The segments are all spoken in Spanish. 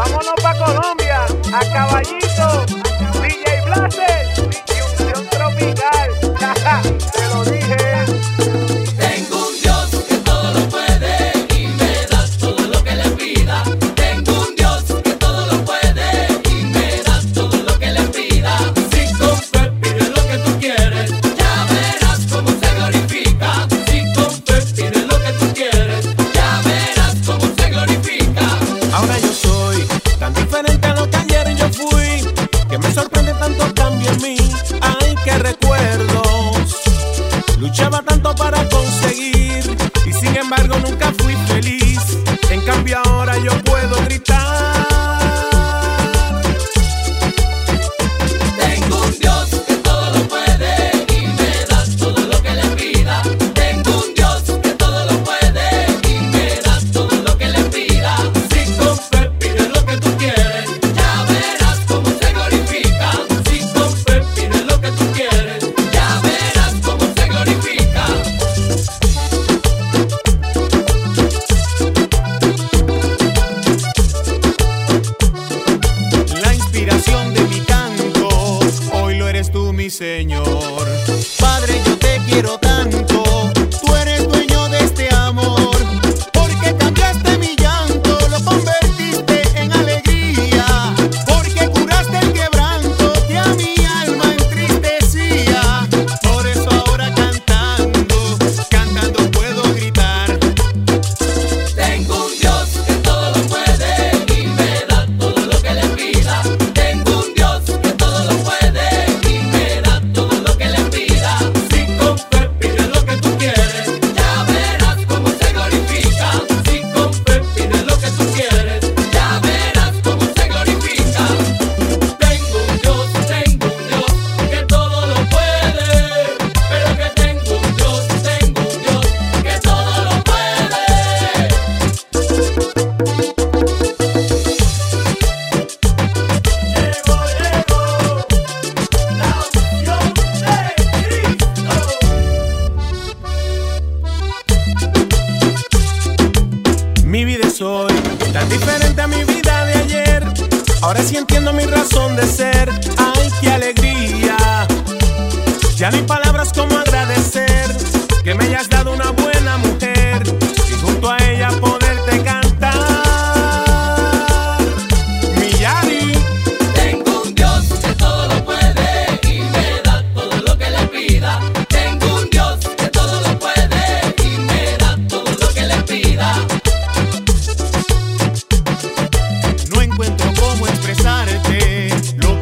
Vámonos pa' Colombia, a caballito, DJ Blaster, Infusión Tropical. inspiración de mi canto. Hoy lo eres tú, mi Señor. Padre, yo te quiero Mi vida es hoy, tan diferente a mi vida de ayer. Ahora sí entiendo mi razón de ser. ¡Ay, qué alegría! Ya no hay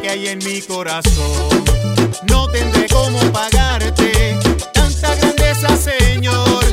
hay en mi corazón. No tendré cómo pagarte tanta grandeza, Señor.